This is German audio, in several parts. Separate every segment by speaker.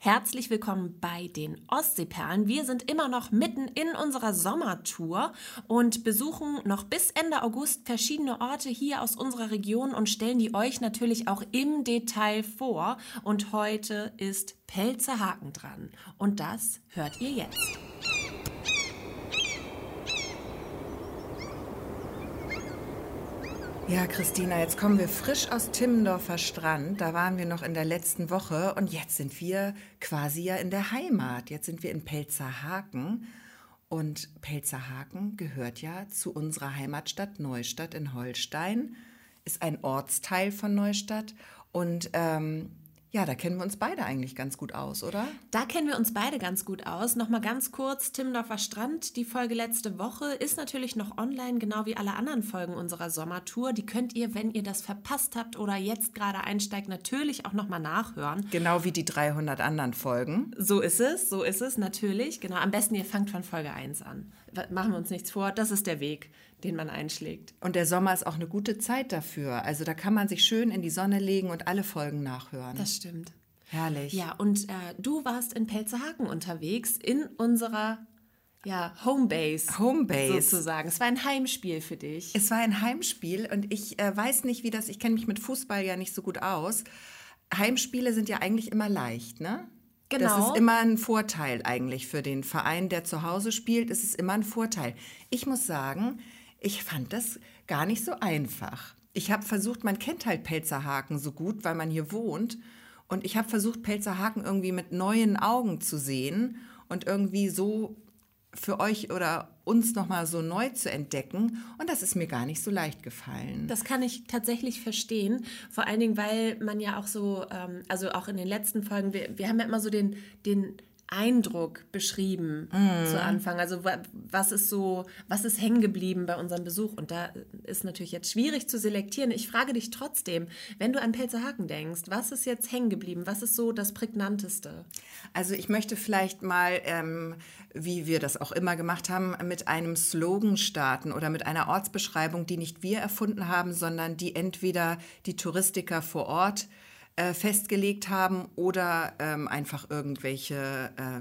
Speaker 1: Herzlich willkommen bei den Ostseeperlen. Wir sind immer noch mitten in unserer Sommertour und besuchen noch bis Ende August verschiedene Orte hier aus unserer Region und stellen die euch natürlich auch im Detail vor. Und heute ist Pelzerhaken dran. Und das hört ihr jetzt.
Speaker 2: Ja, Christina, jetzt kommen wir frisch aus Timmendorfer Strand. Da waren wir noch in der letzten Woche und jetzt sind wir quasi ja in der Heimat. Jetzt sind wir in Pelzerhaken. Und Pelzerhaken gehört ja zu unserer Heimatstadt Neustadt in Holstein, ist ein Ortsteil von Neustadt. Und ähm, ja, da kennen wir uns beide eigentlich ganz gut aus, oder?
Speaker 1: Da kennen wir uns beide ganz gut aus. Nochmal ganz kurz, Timmendorfer Strand, die Folge letzte Woche ist natürlich noch online, genau wie alle anderen Folgen unserer Sommertour. Die könnt ihr, wenn ihr das verpasst habt oder jetzt gerade einsteigt, natürlich auch nochmal nachhören.
Speaker 2: Genau wie die 300 anderen Folgen.
Speaker 1: So ist es, so ist es, natürlich. Genau, am besten ihr fangt von Folge 1 an. Machen wir uns nichts vor, das ist der Weg den man einschlägt.
Speaker 2: Und der Sommer ist auch eine gute Zeit dafür. Also da kann man sich schön in die Sonne legen und alle Folgen nachhören.
Speaker 1: Das stimmt.
Speaker 2: Herrlich.
Speaker 1: Ja, und äh, du warst in Pelzerhaken unterwegs in unserer ja, Homebase.
Speaker 2: Homebase.
Speaker 1: Sozusagen. Es war ein Heimspiel für dich.
Speaker 2: Es war ein Heimspiel und ich äh, weiß nicht, wie das, ich kenne mich mit Fußball ja nicht so gut aus. Heimspiele sind ja eigentlich immer leicht, ne? Genau. Das ist immer ein Vorteil eigentlich für den Verein, der zu Hause spielt. Es ist immer ein Vorteil. Ich muss sagen, ich fand das gar nicht so einfach. Ich habe versucht, man kennt halt Pelzerhaken so gut, weil man hier wohnt. Und ich habe versucht, Pelzerhaken irgendwie mit neuen Augen zu sehen und irgendwie so für euch oder uns nochmal so neu zu entdecken. Und das ist mir gar nicht so leicht gefallen.
Speaker 1: Das kann ich tatsächlich verstehen. Vor allen Dingen, weil man ja auch so, ähm, also auch in den letzten Folgen, wir, wir haben ja immer so den, den Eindruck beschrieben mm. zu Anfang? Also was ist so, was ist hängen geblieben bei unserem Besuch? Und da ist natürlich jetzt schwierig zu selektieren. Ich frage dich trotzdem, wenn du an Pelzerhaken denkst, was ist jetzt hängen geblieben? Was ist so das prägnanteste?
Speaker 2: Also ich möchte vielleicht mal, ähm, wie wir das auch immer gemacht haben, mit einem Slogan starten oder mit einer Ortsbeschreibung, die nicht wir erfunden haben, sondern die entweder die Touristiker vor Ort äh, festgelegt haben oder ähm, einfach irgendwelche äh,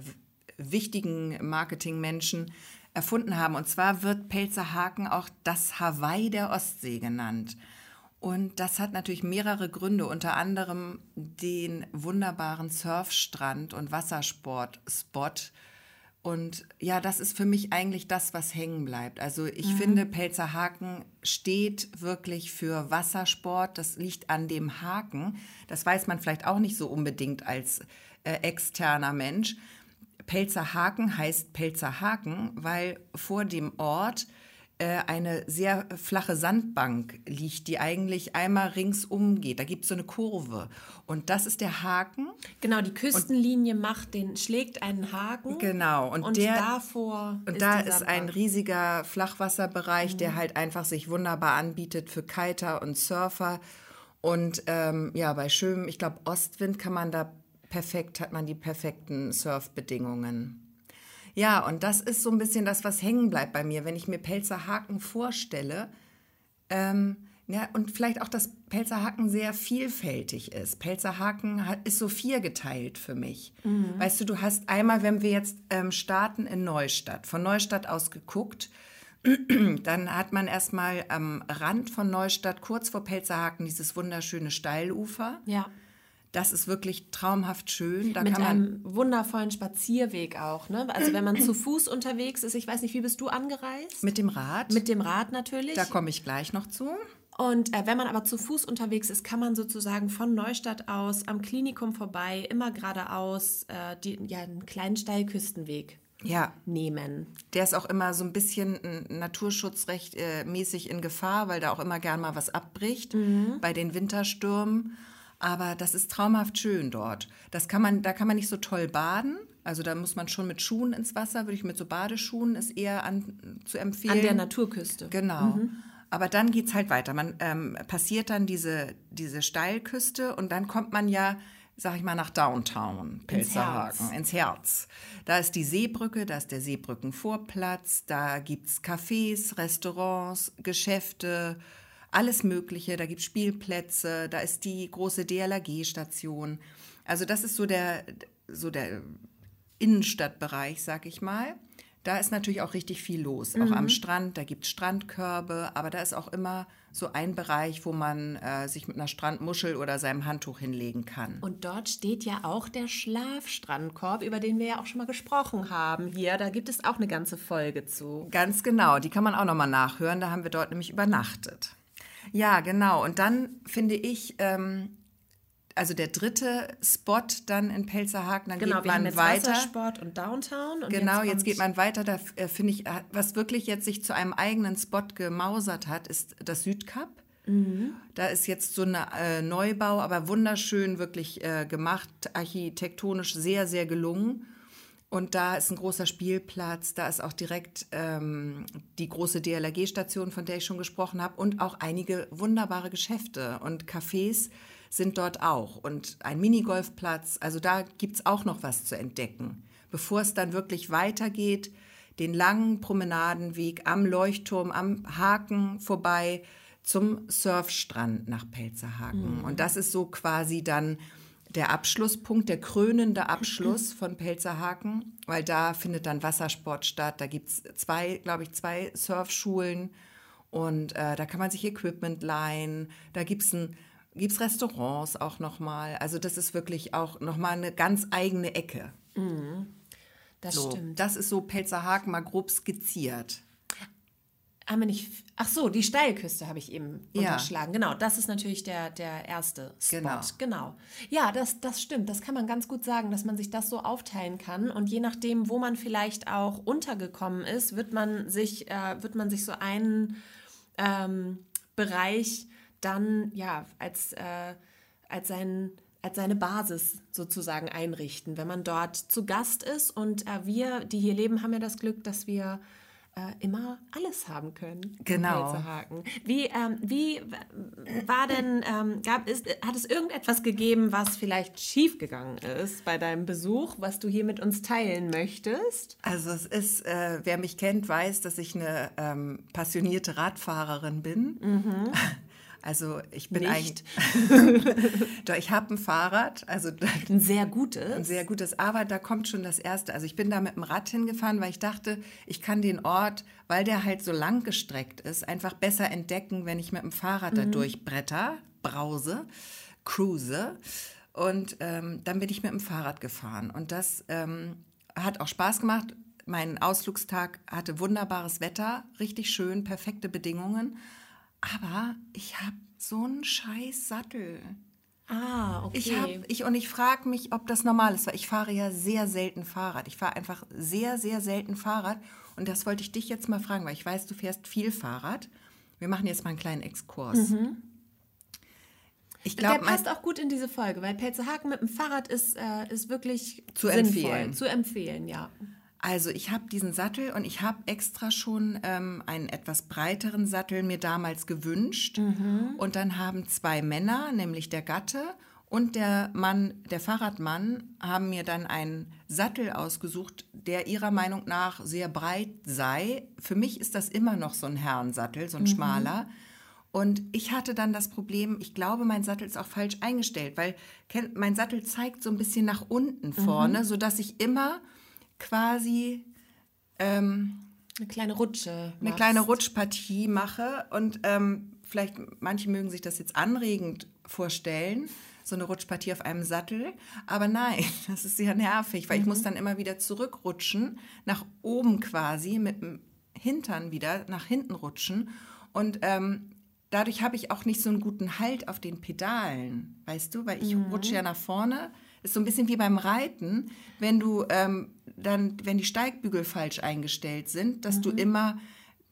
Speaker 2: wichtigen Marketingmenschen erfunden haben. Und zwar wird Pelzerhaken auch das Hawaii der Ostsee genannt. Und das hat natürlich mehrere Gründe, unter anderem den wunderbaren Surfstrand und Wassersportspot und ja, das ist für mich eigentlich das, was hängen bleibt. Also ich mhm. finde, Pelzerhaken steht wirklich für Wassersport. Das liegt an dem Haken. Das weiß man vielleicht auch nicht so unbedingt als äh, externer Mensch. Pelzerhaken heißt Pelzerhaken, weil vor dem Ort eine sehr flache Sandbank liegt, die eigentlich einmal ringsum geht. Da gibt es so eine Kurve. Und das ist der Haken.
Speaker 1: Genau, die Küstenlinie und, macht den, schlägt einen Haken.
Speaker 2: Genau.
Speaker 1: Und, und der, davor.
Speaker 2: Und ist da ist ein riesiger Flachwasserbereich, mhm. der halt einfach sich wunderbar anbietet für Kiter und Surfer. Und ähm, ja, bei schönem, ich glaube, Ostwind kann man da perfekt, hat man die perfekten Surfbedingungen. Ja, und das ist so ein bisschen das, was hängen bleibt bei mir, wenn ich mir Pelzerhaken vorstelle. Ähm, ja, und vielleicht auch, dass Pelzerhaken sehr vielfältig ist. Pelzerhaken ist so viergeteilt für mich. Mhm. Weißt du, du hast einmal, wenn wir jetzt ähm, starten in Neustadt, von Neustadt aus geguckt, dann hat man erstmal am Rand von Neustadt, kurz vor Pelzerhaken, dieses wunderschöne Steilufer.
Speaker 1: Ja.
Speaker 2: Das ist wirklich traumhaft schön.
Speaker 1: Da Mit kann man einem wundervollen Spazierweg auch. Ne? Also wenn man zu Fuß unterwegs ist, ich weiß nicht, wie bist du angereist?
Speaker 2: Mit dem Rad.
Speaker 1: Mit dem Rad natürlich.
Speaker 2: Da komme ich gleich noch zu.
Speaker 1: Und äh, wenn man aber zu Fuß unterwegs ist, kann man sozusagen von Neustadt aus am Klinikum vorbei, immer geradeaus, äh, die, ja, einen kleinen Steilküstenweg ja. nehmen.
Speaker 2: Der ist auch immer so ein bisschen naturschutzrecht äh, in Gefahr, weil da auch immer gern mal was abbricht mhm. bei den Winterstürmen. Aber das ist traumhaft schön dort. Das kann man, da kann man nicht so toll baden. Also da muss man schon mit Schuhen ins Wasser, würde ich mit so Badeschuhen ist eher an, zu empfehlen.
Speaker 1: An der Naturküste.
Speaker 2: Genau. Mhm. Aber dann geht's halt weiter. Man ähm, passiert dann diese, diese Steilküste und dann kommt man ja, sag ich mal, nach Downtown, Pelzerhaken, ins Herz. ins Herz. Da ist die Seebrücke, da ist der Seebrückenvorplatz, da gibt's Cafés, Restaurants, Geschäfte, alles Mögliche. Da gibt es Spielplätze, da ist die große DLRG-Station. Also das ist so der, so der Innenstadtbereich, sag ich mal. Da ist natürlich auch richtig viel los, auch am Strand. Da gibt es Strandkörbe, aber da ist auch immer so ein Bereich, wo man äh, sich mit einer Strandmuschel oder seinem Handtuch hinlegen kann.
Speaker 1: Und dort steht ja auch der Schlafstrandkorb, über den wir ja auch schon mal gesprochen haben hier. Da gibt es auch eine ganze Folge zu.
Speaker 2: Ganz genau, die kann man auch nochmal nachhören. Da haben wir dort nämlich übernachtet. Ja, genau. Und dann finde ich, ähm, also der dritte Spot dann in Pelzerhaken, dann
Speaker 1: Genau,
Speaker 2: geht man
Speaker 1: jetzt
Speaker 2: weiter.
Speaker 1: Wassersport und Downtown. Und
Speaker 2: Genau, jetzt,
Speaker 1: kommt-
Speaker 2: geht man weiter. Da äh, finde ich, äh, was wirklich jetzt sich zu einem eigenen Spot gemausert hat, ist das Südkap. Da ist jetzt so ein äh, Neubau, aber wunderschön wirklich äh, gemacht, architektonisch sehr, sehr gelungen. Und da ist ein großer Spielplatz, da ist auch direkt ähm, die große DLRG-Station, von der ich schon gesprochen habe, und auch einige wunderbare Geschäfte und Cafés sind dort auch. Und ein Minigolfplatz, also da gibt es auch noch was zu entdecken. Bevor es dann wirklich weitergeht, den langen Promenadenweg am Leuchtturm, am Haken vorbei zum Surfstrand nach Pelzerhaken. Und das ist so quasi dann der Abschlusspunkt, der krönende Abschluss von Pelzerhaken, weil da findet dann Wassersport statt. Da gibt es zwei, glaube ich, zwei Surfschulen und äh, da kann man sich Equipment leihen. Da gibt es gibt's Restaurants auch nochmal. Also das ist wirklich auch nochmal eine ganz eigene Ecke.
Speaker 1: Das
Speaker 2: So,
Speaker 1: stimmt.
Speaker 2: das ist so Pelzerhaken mal grob skizziert.
Speaker 1: Haben wir nicht. Ach so, die Steilküste habe ich eben
Speaker 2: Ja.
Speaker 1: unterschlagen. Genau, das ist natürlich der, der erste Spot.
Speaker 2: Genau.
Speaker 1: genau. Ja, das, das stimmt. Das kann man ganz gut sagen, dass man sich das so aufteilen kann. Und je nachdem, wo man vielleicht auch untergekommen ist, wird man sich, äh, wird man sich so einen ähm, Bereich dann ja als, äh, als sein als seine Basis sozusagen einrichten, wenn man dort zu Gast ist. Und äh, wir, die hier leben, haben ja das Glück, dass wir äh, immer alles haben können.
Speaker 2: Genau.
Speaker 1: Pelzerhaken. Wie, ähm, wie war denn, ähm, gab, ist, hat es irgendetwas gegeben, was vielleicht schiefgegangen ist bei deinem Besuch, was du hier mit uns teilen möchtest?
Speaker 2: Also es ist, äh, wer mich kennt, weiß, dass ich eine ähm, passionierte Radfahrerin bin. Also ich bin
Speaker 1: Mhm. Nicht.
Speaker 2: eigentlich. Doch, ich habe ein Fahrrad, also
Speaker 1: Ein sehr gutes.
Speaker 2: ein sehr gutes, aber da kommt schon das Erste. Also ich bin da mit dem Rad hingefahren, weil ich dachte, ich kann den Ort, weil der halt so lang gestreckt ist, einfach besser entdecken, wenn ich mit dem Fahrrad da durchbretter, brause, cruise. Und ähm, dann bin ich mit dem Fahrrad gefahren. Und das ähm, hat auch Spaß gemacht. Mein Ausflugstag hatte wunderbares Wetter, richtig schön, perfekte Bedingungen. Aber ich habe so einen scheiß Sattel.
Speaker 1: Ah, okay.
Speaker 2: Ich habe ich und ich frage mich, ob das normal ist, weil ich fahre ja sehr selten Fahrrad. Ich fahre einfach sehr sehr selten Fahrrad und das wollte ich dich jetzt mal fragen, weil ich weiß, du fährst viel Fahrrad. Wir machen jetzt mal einen kleinen Exkurs. Ich
Speaker 1: Der
Speaker 2: glaube,
Speaker 1: passt auch gut in diese Folge, weil Pelzerhaken mit dem Fahrrad ist, äh, ist wirklich
Speaker 2: Zu
Speaker 1: sinnvoll.
Speaker 2: empfehlen.
Speaker 1: Zu empfehlen, ja.
Speaker 2: Also ich habe diesen Sattel und ich habe extra schon ähm, einen etwas breiteren Sattel mir damals gewünscht. Und dann haben zwei Männer, nämlich der Gatte und der Mann, der Fahrradmann, haben mir dann einen Sattel ausgesucht, der ihrer Meinung nach sehr breit sei. Für mich ist das immer noch so ein Herrensattel, so ein schmaler. Und ich hatte dann das Problem, ich glaube, mein Sattel ist auch falsch eingestellt, weil mein Sattel zeigt so ein bisschen nach unten vorne, sodass ich immer quasi
Speaker 1: Eine kleine Rutsche.
Speaker 2: eine kleine Rutschpartie mache. Und ähm, vielleicht, manche mögen sich das jetzt anregend vorstellen, so eine Rutschpartie auf einem Sattel. Aber nein, das ist sehr nervig, weil ich muss dann immer wieder zurückrutschen, nach oben quasi, mit dem Hintern wieder nach hinten rutschen. Und ähm, dadurch habe ich auch nicht so einen guten Halt auf den Pedalen, weißt du, weil ich rutsche ja nach vorne. Ist so ein bisschen wie beim Reiten, wenn du ähm, dann, wenn die Steigbügel falsch eingestellt sind, dass du immer,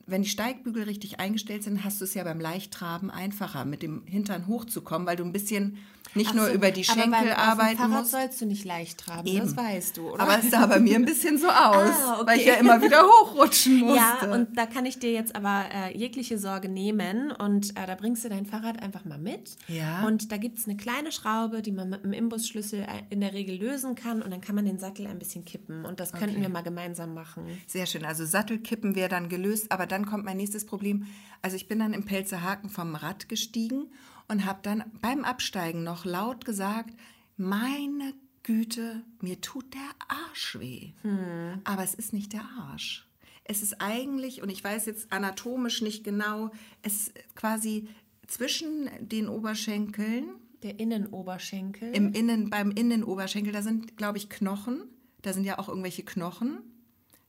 Speaker 2: wenn die Steigbügel richtig eingestellt sind, hast du es ja beim Leichttraben einfacher, mit dem Hintern hochzukommen, weil du ein bisschen nicht nur
Speaker 1: so,
Speaker 2: über die
Speaker 1: aber
Speaker 2: Schenkel
Speaker 1: beim, auf dem
Speaker 2: arbeiten
Speaker 1: Fahrrad
Speaker 2: musst.
Speaker 1: sollst du nicht leicht traben,
Speaker 2: Eben.
Speaker 1: das weißt du, oder?
Speaker 2: Aber es sah bei mir ein bisschen so aus,
Speaker 1: Ah, okay.
Speaker 2: weil ich ja immer wieder hochrutschen musste.
Speaker 1: Ja, und da kann ich dir jetzt aber äh, jegliche Sorge nehmen und äh, da bringst du dein Fahrrad einfach mal mit.
Speaker 2: Ja.
Speaker 1: Und da gibt es eine kleine Schraube, die man mit dem Imbusschlüssel äh, in der Regel lösen kann und dann kann man den Sattel ein bisschen kippen und das könnten
Speaker 2: Okay.
Speaker 1: wir mal gemeinsam machen.
Speaker 2: Sehr schön. Also Sattelkippen wäre dann gelöst, aber dann kommt mein nächstes Problem. Also ich bin dann im Pelzerhaken vom Rad gestiegen und habe dann beim Absteigen noch laut gesagt, meine Güte, mir tut der Arsch weh. Aber es ist nicht der Arsch. Es ist eigentlich, und ich weiß jetzt anatomisch nicht genau, es ist quasi zwischen den Oberschenkeln,
Speaker 1: Der Innenoberschenkel.
Speaker 2: im Innen, beim Innenoberschenkel, da sind, glaube ich, Knochen. Da sind ja auch irgendwelche Knochen,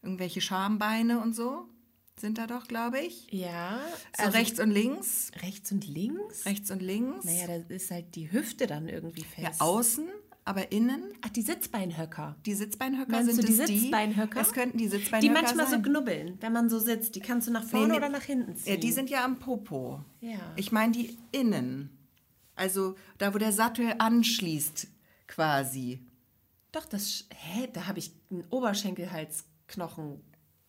Speaker 2: irgendwelche Schambeine und so sind da doch, glaube ich.
Speaker 1: ja.
Speaker 2: So
Speaker 1: also
Speaker 2: rechts und links,
Speaker 1: rechts und links?
Speaker 2: rechts und links.
Speaker 1: Naja, da ist halt die Hüfte dann irgendwie fest.
Speaker 2: ja, außen, aber innen.
Speaker 1: Ach, die Sitzbeinhöcker.
Speaker 2: Die Sitzbeinhöcker
Speaker 1: Meinst
Speaker 2: sind
Speaker 1: du die
Speaker 2: es
Speaker 1: Sitzbeinhöcker?
Speaker 2: Es könnten die
Speaker 1: Die
Speaker 2: Sitzbeinhöcker
Speaker 1: manchmal so
Speaker 2: sein.
Speaker 1: knubbeln, wenn man so sitzt. Die kannst du nach vorne
Speaker 2: nee.
Speaker 1: oder nach hinten ziehen.
Speaker 2: Ja, die sind ja am Popo.
Speaker 1: Ja.
Speaker 2: Ich meine die innen. Also da, wo der Sattel anschließt, quasi.
Speaker 1: Doch, das. Hä? Da habe ich einen Oberschenkelhalsknochen.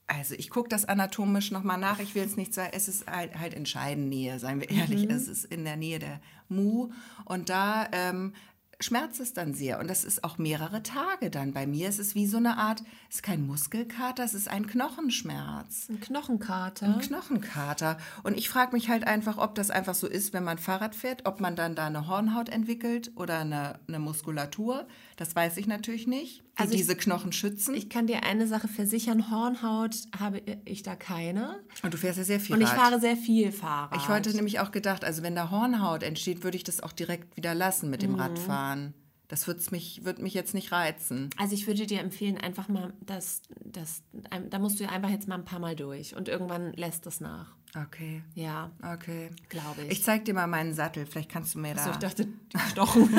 Speaker 2: Also ich gucke das anatomisch nochmal nach. Ich will es nicht sagen, es ist halt, halt in Scheidennähe, seien wir ehrlich. Es ist in der Nähe der Mu. Und da ähm, schmerzt es dann sehr. Und das ist auch mehrere Tage dann. Bei mir ist es wie so eine Art, es ist kein Muskelkater, es ist ein Knochenschmerz.
Speaker 1: Ein Knochenkater.
Speaker 2: Ein Knochenkater. Und ich frage mich halt einfach, ob das einfach so ist, wenn man Fahrrad fährt, ob man dann da eine Hornhaut entwickelt oder eine, eine Muskulatur. Das weiß ich natürlich nicht, die
Speaker 1: Also ich-
Speaker 2: diese Knochen schützen.
Speaker 1: Ich kann dir eine Sache versichern: Hornhaut habe ich da keine.
Speaker 2: Und du fährst ja sehr viel
Speaker 1: Und ich
Speaker 2: Rad.
Speaker 1: fahre sehr viel Fahrrad.
Speaker 2: Ich hatte nämlich auch gedacht, also wenn da Hornhaut entsteht, würde ich das auch direkt wieder lassen mit dem
Speaker 1: Mhm.
Speaker 2: Radfahren. Das wird's mich, wird mich jetzt nicht reizen.
Speaker 1: Also ich würde dir empfehlen, einfach mal das, das, da musst du einfach jetzt mal ein paar Mal durch und irgendwann lässt es nach.
Speaker 2: Okay,
Speaker 1: Ja,
Speaker 2: okay.
Speaker 1: glaube ich.
Speaker 2: Ich zeig dir mal meinen Sattel. Vielleicht kannst du mir da...
Speaker 1: so, ich dachte, die Knochen.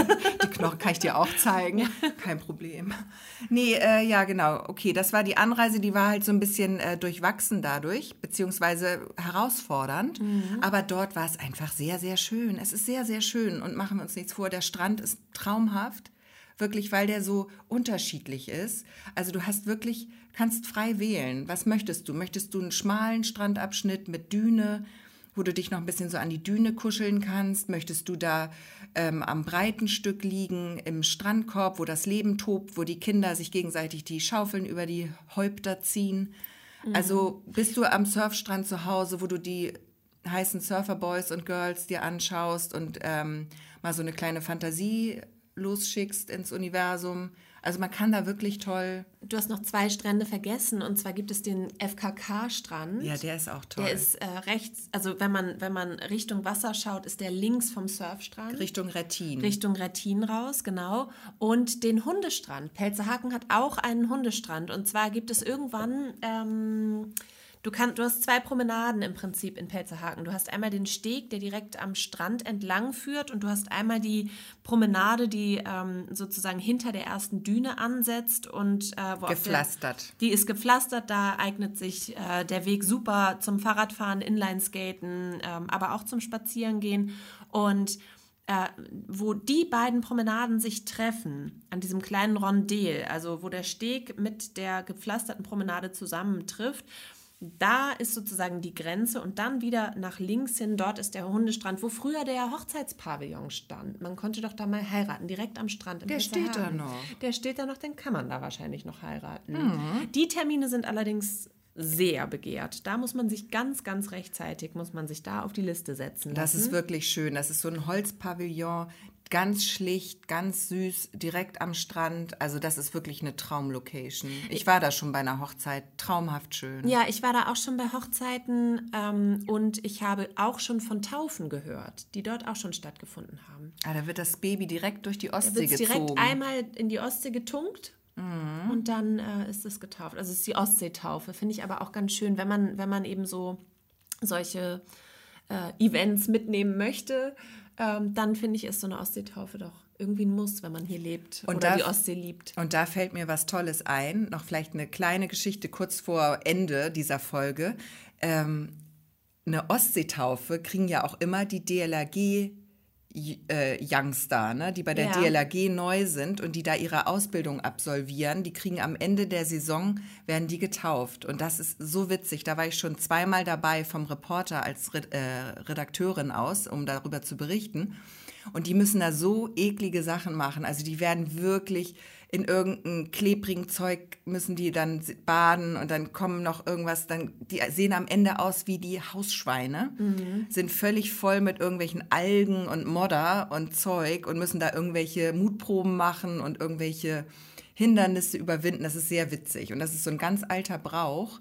Speaker 2: Die Knochen kann ich dir auch zeigen. Kein Problem. Nee, äh, ja, genau. Okay, das war die Anreise, die war halt so ein bisschen äh, durchwachsen dadurch, beziehungsweise herausfordernd. Aber dort war es einfach sehr, sehr schön. Es ist sehr, sehr schön. Und machen wir uns nichts vor, der Strand ist traumhaft. Wirklich, weil der so unterschiedlich ist. Also du hast wirklich, kannst frei wählen. Was möchtest du? Möchtest du einen schmalen Strandabschnitt mit Düne? wo du dich noch ein bisschen so an die Düne kuscheln kannst. Möchtest du da ähm, am breiten Stück liegen, im Strandkorb, wo das Leben tobt, wo die Kinder sich gegenseitig die Schaufeln über die Häupter ziehen? Also bist du am Surfstrand zu Hause, wo du die heißen Surferboys und Girls dir anschaust und ähm, mal so eine kleine Fantasie losschickst ins Universum. Also man kann da wirklich toll.
Speaker 1: Du hast noch zwei Strände vergessen und zwar gibt es den FKK-Strand.
Speaker 2: Ja, der ist auch toll.
Speaker 1: Der ist äh, rechts, also wenn man, wenn man Richtung Wasser schaut, ist der links vom Surfstrand.
Speaker 2: Richtung Rettin.
Speaker 1: Richtung Rettin raus, genau. Und den Hundestrand. Pelzerhaken hat auch einen Hundestrand. Und zwar gibt es irgendwann, ähm, du, kann, du hast zwei Promenaden im Prinzip in Pelzerhaken. Du hast einmal den Steg, der direkt am Strand entlang führt. Und du hast einmal die Promenade, die ähm, sozusagen hinter der ersten Düne ansetzt. Und, äh, wo
Speaker 2: Gepflastert.
Speaker 1: Der, die ist gepflastert, da eignet sich äh, der Weg super zum Fahrradfahren, Inlineskaten, ähm, aber auch zum Spazierengehen. Und äh, wo die beiden Promenaden sich treffen, an diesem kleinen Rondel, also wo der Steg mit der gepflasterten Promenade zusammentrifft, da ist sozusagen die Grenze und dann wieder nach links hin, dort ist der Hundestrand, wo früher der Hochzeitspavillon stand. Man konnte doch da mal heiraten, direkt am Strand.
Speaker 2: Der steht da
Speaker 1: Westerhagen.
Speaker 2: noch.
Speaker 1: Der steht da noch, den kann man da wahrscheinlich noch heiraten.
Speaker 2: Mhm.
Speaker 1: Die Termine sind allerdings sehr begehrt. Da muss man sich ganz, ganz rechtzeitig, muss man sich da auf die Liste setzen
Speaker 2: Das
Speaker 1: lassen.
Speaker 2: ist wirklich schön. Das ist so ein Holzpavillon, ganz schlicht, ganz süß, direkt am Strand. Also das ist wirklich eine Traumlocation. Ich war da schon bei einer Hochzeit, traumhaft schön.
Speaker 1: Ja, ich war da auch schon bei Hochzeiten ähm, und ich habe auch schon von Taufen gehört, die dort auch schon stattgefunden haben.
Speaker 2: Ah, da wird das Baby direkt durch die
Speaker 1: Da
Speaker 2: Ostsee
Speaker 1: wird es direkt
Speaker 2: gezogen.
Speaker 1: einmal in die Ostsee getunkt
Speaker 2: Mhm.
Speaker 1: und dann äh, ist es getauft. Also es ist die Ostseetaufe. Finde ich aber auch ganz schön, wenn man, wenn man eben so solche äh, Events mitnehmen möchte, ähm, dann finde ich, ist so eine Ostseetaufe doch irgendwie ein Muss, wenn man hier lebt
Speaker 2: Und
Speaker 1: oder
Speaker 2: da-
Speaker 1: die Ostsee liebt.
Speaker 2: Und da fällt mir was Tolles ein. Noch vielleicht eine kleine Geschichte kurz vor Ende dieser Folge. Ähm, eine Ostseetaufe kriegen ja auch immer die DLRG äh, Youngster, ne, die bei der
Speaker 1: Ja.
Speaker 2: DLRG neu sind und die da ihre Ausbildung absolvieren, die kriegen am Ende der Saison, werden die getauft. Und das ist so witzig. Da war ich schon zweimal dabei vom Reporter als Red äh, Redakteurin aus, um darüber zu berichten. Und die müssen da so eklige Sachen machen. Also die werden wirklich in irgendeinem klebrigen Zeug müssen die dann baden und dann kommen noch irgendwas, dann die sehen am Ende aus wie die Hausschweine, mhm. sind völlig voll mit irgendwelchen Algen und Modder und Zeug und müssen da irgendwelche Mutproben machen und irgendwelche Hindernisse überwinden. Das ist sehr witzig und das ist so ein ganz alter Brauch,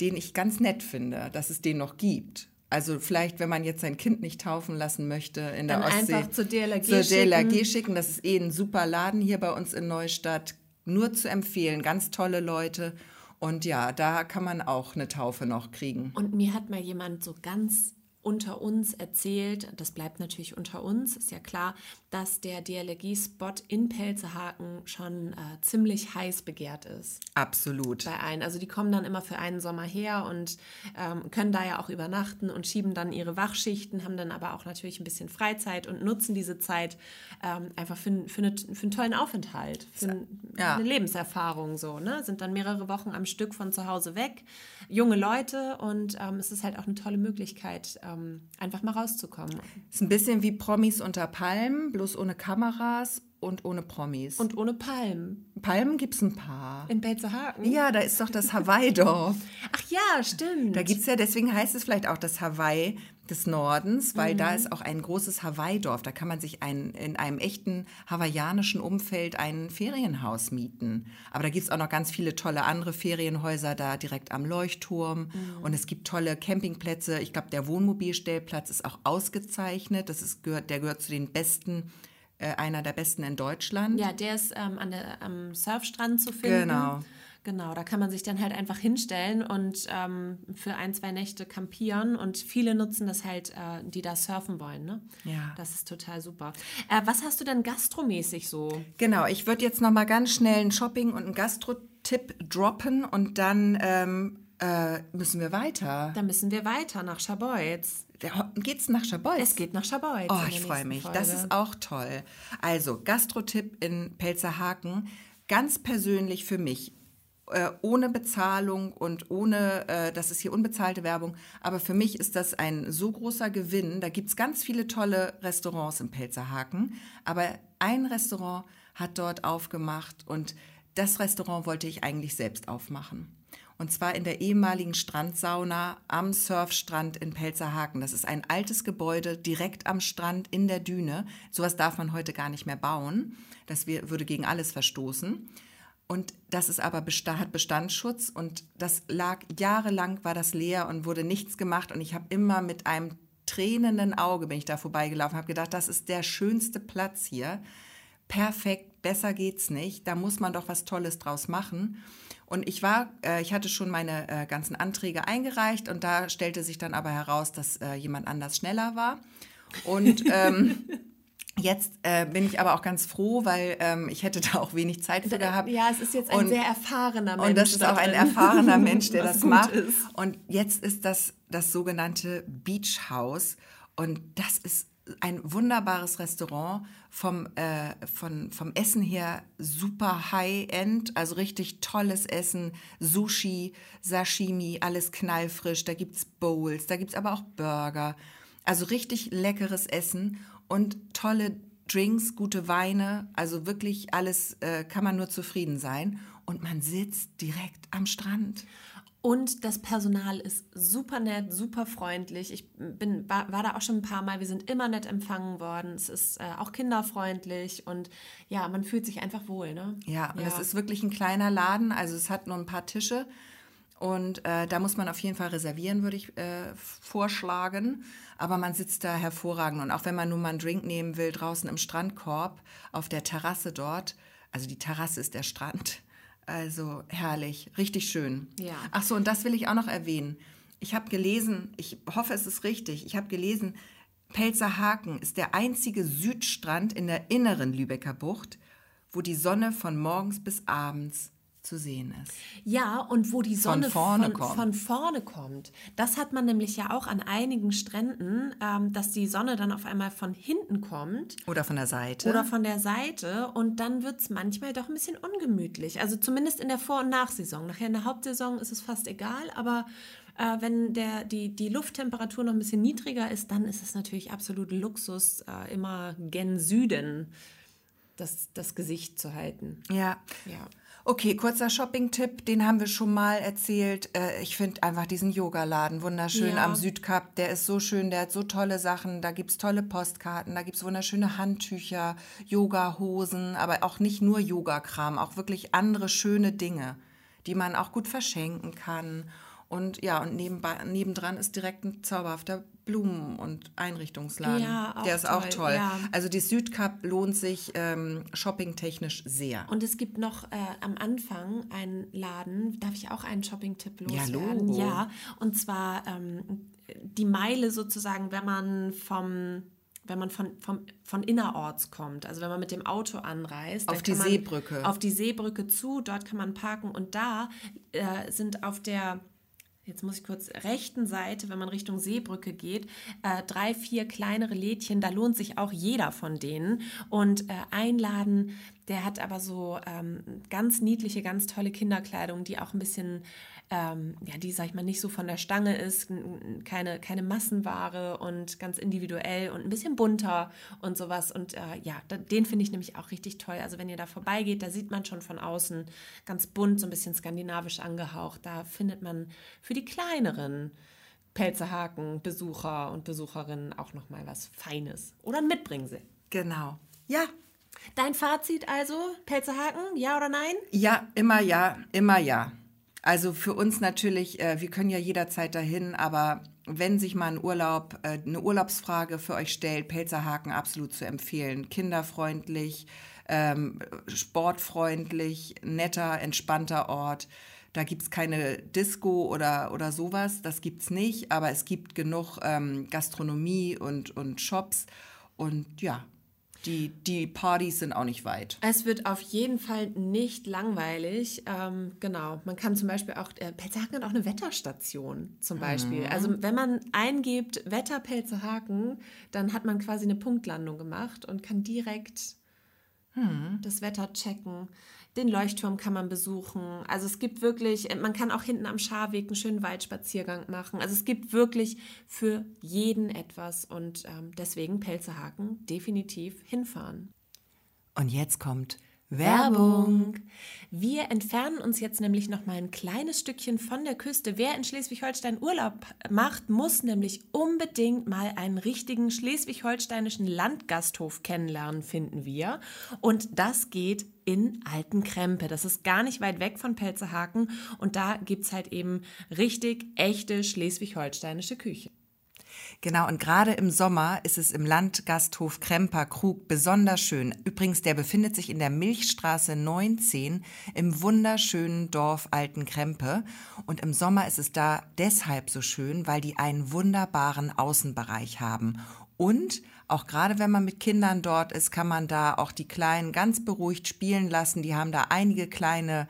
Speaker 2: den ich ganz nett finde, dass es den noch gibt. Also vielleicht, wenn man jetzt sein Kind nicht taufen lassen möchte in der Dann Ostsee, einfach zur DLRG, zur DLRG schicken. schicken. Das ist eh ein super Laden hier bei uns in Neustadt. Nur zu empfehlen, ganz tolle Leute. Und ja, da kann man auch eine Taufe noch kriegen.
Speaker 1: Und mir hat mal jemand so ganz unter uns erzählt, das bleibt natürlich unter uns, ist ja klar, dass der DLRG-Spot in Pelzehaken schon äh, ziemlich heiß begehrt ist.
Speaker 2: Absolut.
Speaker 1: Bei allen. Also die kommen dann immer für einen Sommer her und ähm, können da ja auch übernachten und schieben dann ihre Wachschichten, haben dann aber auch natürlich ein bisschen Freizeit und nutzen diese Zeit ähm, einfach für, für, eine, für, einen tollen Aufenthalt, für ja. eine Lebenserfahrung so. Ne? Sind dann mehrere Wochen am Stück von zu Hause weg, junge Leute und ähm, es ist halt auch eine tolle Möglichkeit, ähm, einfach mal rauszukommen.
Speaker 2: Ist ein bisschen wie Promis unter Palmen, bloß ohne Kameras und ohne Promis.
Speaker 1: Und ohne Palmen.
Speaker 2: Palmen gibt es ein paar.
Speaker 1: In Pelzerhaken?
Speaker 2: Ja, da ist doch das Hawaii-Dorf.
Speaker 1: Ach ja, stimmt.
Speaker 2: Da gibt es ja, deswegen heißt es vielleicht auch das Hawaii des Nordens, weil mhm. da ist auch ein großes Hawaii-Dorf. Da kann man sich ein, in einem echten hawaiianischen Umfeld ein Ferienhaus mieten. Aber da gibt es auch noch ganz viele tolle andere Ferienhäuser da direkt am Leuchtturm. Mhm. Und es gibt tolle Campingplätze. Ich glaube, der Wohnmobilstellplatz ist auch ausgezeichnet. Das ist, gehört, der gehört zu den besten äh, einer der besten in Deutschland.
Speaker 1: Ja, der ist ähm, an der, am Surfstrand zu finden. Genau. Genau, da kann man sich dann halt einfach hinstellen und ähm, für ein, zwei Nächte campieren und viele nutzen das halt, äh, die da surfen wollen. Ne? Ja. Das ist total super. Äh, was hast du denn gastromäßig so?
Speaker 2: Genau, ich würde jetzt noch mal ganz schnell einen Shopping- und einen Gastro-Tipp droppen und dann ähm, äh, müssen wir weiter.
Speaker 1: Dann müssen wir weiter nach Scharbeutz.
Speaker 2: Geht es nach Scharbeutz?
Speaker 1: Es geht nach Scharbeutz.
Speaker 2: Oh, ich freue mich. Folge. Das ist auch toll. Also, Gastro-Tipp in Pelzerhaken. Ganz persönlich für mich äh, ohne Bezahlung und ohne, äh, das ist hier unbezahlte Werbung, aber für mich ist das ein so großer Gewinn. Da gibt es ganz viele tolle Restaurants im Pelzerhaken, aber ein Restaurant hat dort aufgemacht und das Restaurant wollte ich eigentlich selbst aufmachen. Und zwar in der ehemaligen Strandsauna am Surfstrand in Pelzerhaken. Das ist ein altes Gebäude direkt am Strand in der Düne. Sowas darf man heute gar nicht mehr bauen. Das würde gegen alles verstoßen. Und das ist aber hat Bestandsschutz und das lag jahrelang war das leer und wurde nichts gemacht und ich habe immer mit einem tränenden Auge bin ich da vorbeigelaufen, habe gedacht, das ist der schönste Platz hier. Perfekt, besser geht's nicht. Da muss man doch was Tolles draus machen. Und ich war, äh, ich hatte schon meine äh, ganzen Anträge eingereicht und da stellte sich dann aber heraus, dass äh, jemand anders schneller war. Und ähm, Jetzt äh, bin ich aber auch ganz froh, weil ähm, ich hätte da auch wenig Zeit für gehabt.
Speaker 1: Ja, es ist jetzt ein und, sehr erfahrener Mensch.
Speaker 2: Und das ist auch ein erfahrener Mensch, der das macht. Ist. Und jetzt ist das das sogenannte Beach House. Und das ist ein wunderbares Restaurant vom, äh, von, vom Essen her super high-end, also richtig tolles Essen, Sushi, Sashimi, alles knallfrisch, da gibt es Bowls, da gibt es aber auch Burger, also richtig leckeres Essen und tolle Drinks, gute Weine, also wirklich alles äh, kann man nur zufrieden sein. Und man sitzt direkt am Strand.
Speaker 1: Und das Personal ist super nett, super freundlich. Ich bin, war, war, da auch schon ein paar Mal. Wir sind immer nett empfangen worden. Es ist äh, auch kinderfreundlich und ja, man fühlt sich einfach wohl. Ne?
Speaker 2: Ja, und ja. es ist wirklich ein kleiner Laden. Also es hat nur ein paar Tische und äh, da muss man auf jeden Fall reservieren, würde ich äh, vorschlagen. Aber man sitzt da hervorragend. Und auch wenn man nur mal einen Drink nehmen will, draußen im Strandkorb, auf der Terrasse dort, also die Terrasse ist der Strand. Also herrlich, richtig schön. Ja. Ach so, und das will ich auch noch erwähnen. Ich habe gelesen, ich hoffe, es ist richtig, ich habe gelesen, Pelzerhaken ist der einzige Südstrand in der inneren Lübecker Bucht, wo die Sonne von morgens bis abends zu sehen ist.
Speaker 1: Ja, und wo die Sonne von vorne, von, kommt. Von vorne kommt. Das hat man nämlich ja auch an einigen Stränden, ähm, dass die Sonne dann auf einmal von hinten kommt.
Speaker 2: Oder von der Seite.
Speaker 1: Oder von der Seite. Und dann wird es manchmal doch ein bisschen ungemütlich. Also zumindest in der Vor- und Nachsaison. Nachher in der Hauptsaison ist es fast egal, aber äh, wenn der, die, die Lufttemperatur noch ein bisschen niedriger ist, dann ist es natürlich absolut Luxus, äh, immer gen Süden das, das Gesicht zu halten.
Speaker 2: Ja.
Speaker 1: Ja.
Speaker 2: Okay, kurzer Shopping-Tipp, den haben wir schon mal erzählt. Äh, ich finde einfach diesen Yogaladen wunderschön
Speaker 1: Ja.
Speaker 2: am Südkap. Der ist so schön, der hat so tolle Sachen. Da gibt es tolle Postkarten, da gibt es wunderschöne Handtücher, Yogahosen, aber auch nicht nur Yogakram, auch wirklich andere schöne Dinge, die man auch gut verschenken kann. Und ja, und nebenbei, nebendran ist direkt ein zauberhafter Blumen- und Einrichtungsladen.
Speaker 1: Ja, auch
Speaker 2: der ist auch
Speaker 1: toll,
Speaker 2: toll.
Speaker 1: ja.
Speaker 2: Also die Südkap lohnt sich ähm, shoppingtechnisch sehr.
Speaker 1: Und es gibt noch äh, am Anfang einen Laden, darf ich auch einen Shopping-Tipp
Speaker 2: Ja,
Speaker 1: loswerden?
Speaker 2: Logo.
Speaker 1: Ja, und zwar ähm, die Meile sozusagen, wenn man vom wenn man von, vom, von innerorts kommt, also wenn man mit dem Auto anreist.
Speaker 2: Auf die Seebrücke.
Speaker 1: Auf die Seebrücke zu, dort kann man parken und da äh, sind auf der jetzt muss ich kurz, rechten Seite, wenn man Richtung Seebrücke geht, äh, drei, vier kleinere Lädchen, da lohnt sich auch jeder von denen. Und äh, ein Laden, der hat aber so ähm, ganz niedliche, ganz tolle Kinderkleidung, die auch ein bisschen, ähm, ja, die, sag ich mal, nicht so von der Stange ist, keine, keine Massenware und ganz individuell und ein bisschen bunter und sowas. Und äh, ja, den finde ich nämlich auch richtig toll. Also wenn ihr da vorbeigeht, da sieht man schon von außen ganz bunt, so ein bisschen skandinavisch angehaucht. Da findet man für die kleineren Pelzerhaken, Besucher und Besucherinnen auch noch mal was Feines oder ein Mitbringsel.
Speaker 2: Genau. Ja,
Speaker 1: Dein Fazit also, Pelzerhaken, ja oder nein?
Speaker 2: Ja, immer ja, immer ja. Also für uns natürlich, äh, wir können ja jederzeit dahin, aber wenn sich mal ein Urlaub, äh, eine Urlaubsfrage für euch stellt, Pelzerhaken absolut zu empfehlen. Kinderfreundlich, ähm, sportfreundlich, netter, entspannter Ort. Da gibt es keine Disco oder, oder sowas, das gibt es nicht, aber es gibt genug ähm, Gastronomie und, und Shops. Und ja, die, die Partys sind auch nicht weit.
Speaker 1: Es wird auf jeden Fall nicht langweilig. Ähm, genau, man kann zum Beispiel auch, äh, Pelzerhaken hat auch eine Wetterstation zum Beispiel. Also wenn man eingibt Wetter Pelzerhaken, dann hat man quasi eine Punktlandung gemacht und kann direkt das Wetter checken. Den Leuchtturm kann man besuchen. Also es gibt wirklich, man kann auch hinten am Scharweg einen schönen Waldspaziergang machen. Also es gibt wirklich für jeden etwas und ähm, deswegen Pelzerhaken definitiv hinfahren.
Speaker 2: Und jetzt kommt
Speaker 1: Werbung. Wir entfernen uns jetzt nämlich noch mal ein kleines Stückchen von der Küste. Wer in Schleswig-Holstein Urlaub macht, muss nämlich unbedingt mal einen richtigen schleswig-holsteinischen Landgasthof kennenlernen, finden wir. Und das geht in Altenkrempe. Das ist gar nicht weit weg von Pelzerhaken. Und da gibt es halt eben richtig echte schleswig-holsteinische Küche.
Speaker 2: Genau, und gerade im Sommer ist es im Landgasthof Kremper Krug besonders schön. Übrigens, der befindet sich in der Milchstraße 19 im wunderschönen Dorf Altenkrempe. Und im Sommer ist es da deshalb so schön, weil die einen wunderbaren Außenbereich haben. Und auch gerade wenn man mit Kindern dort ist, kann man da auch die Kleinen ganz beruhigt spielen lassen. Die haben da einige kleine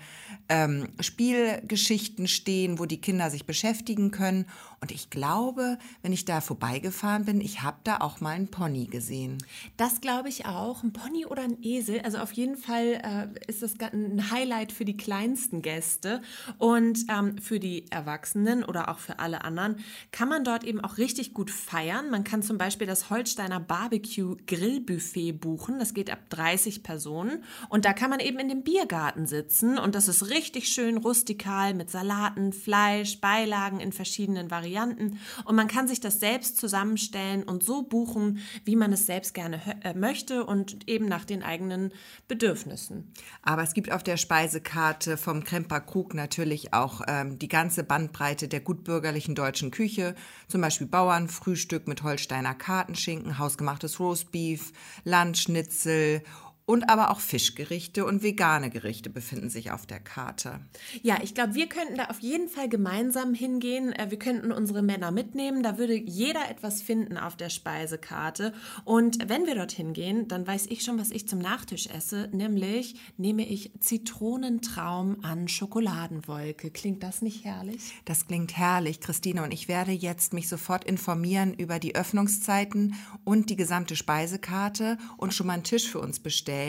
Speaker 2: ähm, Spielgeschichten stehen, wo die Kinder sich beschäftigen können. Und ich glaube, wenn ich da vorbeigefahren bin, ich habe da auch mal einen Pony gesehen.
Speaker 1: Das glaube ich auch. Ein Pony oder ein Esel. Also auf jeden Fall äh, ist das ein Highlight für die kleinsten Gäste. Und ähm, für die Erwachsenen oder auch für alle anderen kann man dort eben auch richtig gut feiern. Man kann zum Beispiel das Holsteiner Barbecue Grillbuffet buchen. Das geht ab 30 Personen. Und da kann man eben in dem Biergarten sitzen. Und das ist richtig schön rustikal mit Salaten, Fleisch, Beilagen in verschiedenen Varianten. Und man kann sich das selbst zusammenstellen und so buchen, wie man es selbst gerne äh, möchte und eben nach den eigenen Bedürfnissen.
Speaker 2: Aber es gibt auf der Speisekarte vom Kremper Krug natürlich auch ähm, die ganze Bandbreite der gutbürgerlichen deutschen Küche, zum Beispiel Bauernfrühstück mit Holsteiner Kartenschinken, hausgemachtes Roastbeef, Landschnitzel und aber auch Fischgerichte und vegane Gerichte befinden sich auf der Karte.
Speaker 1: Ja, ich glaube, wir könnten da auf jeden Fall gemeinsam hingehen. Äh, Wir könnten unsere Männer mitnehmen. Da würde jeder etwas finden auf der Speisekarte. Und wenn wir dorthin gehen, dann weiß ich schon, was ich zum Nachtisch esse. Nämlich nehme ich Zitronentraum an Schokoladenwolke. Klingt das nicht herrlich?
Speaker 2: Das klingt herrlich, Christine, und ich werde jetzt mich sofort informieren über die Öffnungszeiten und die gesamte Speisekarte und schon mal einen Tisch für uns bestellen.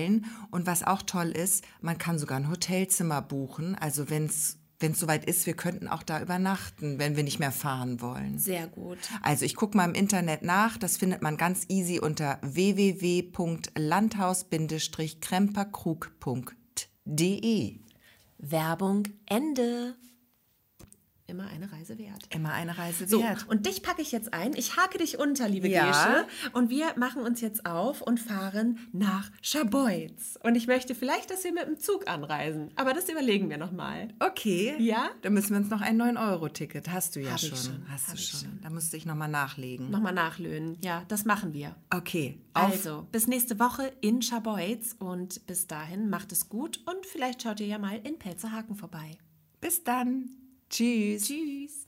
Speaker 2: Und was auch toll ist, man kann sogar ein Hotelzimmer buchen. Also wenn es wenn es soweit ist, wir könnten auch da übernachten, wenn wir nicht mehr fahren wollen.
Speaker 1: Sehr gut.
Speaker 2: Also ich gucke mal im Internet nach. Das findet man ganz easy unter www.landhaus-kremperkrug.de.
Speaker 1: Werbung Ende. Immer eine Reise wert.
Speaker 2: Immer eine Reise
Speaker 1: So,
Speaker 2: wert.
Speaker 1: und dich packe ich jetzt ein. Ich hake dich unter, liebe
Speaker 2: Ja.
Speaker 1: Gesche. Und wir machen uns jetzt auf und fahren nach Schaboiz. Und ich möchte vielleicht, dass wir mit dem Zug anreisen. Aber das überlegen wir nochmal.
Speaker 2: Okay.
Speaker 1: Ja?
Speaker 2: Dann müssen wir uns noch ein 9-Euro-Ticket. Hast du ja schon.
Speaker 1: schon,
Speaker 2: Hast
Speaker 1: hab
Speaker 2: du schon.
Speaker 1: schon.
Speaker 2: Da musste ich nochmal nachlegen.
Speaker 1: Nochmal nachlöhnen. Ja, das machen wir.
Speaker 2: Okay. Auf.
Speaker 1: Also, bis nächste Woche in Schaboiz. Und bis dahin macht es gut. Und vielleicht schaut ihr ja mal in Pelzerhaken vorbei.
Speaker 2: Bis dann. Tschüss.
Speaker 1: Tschüss.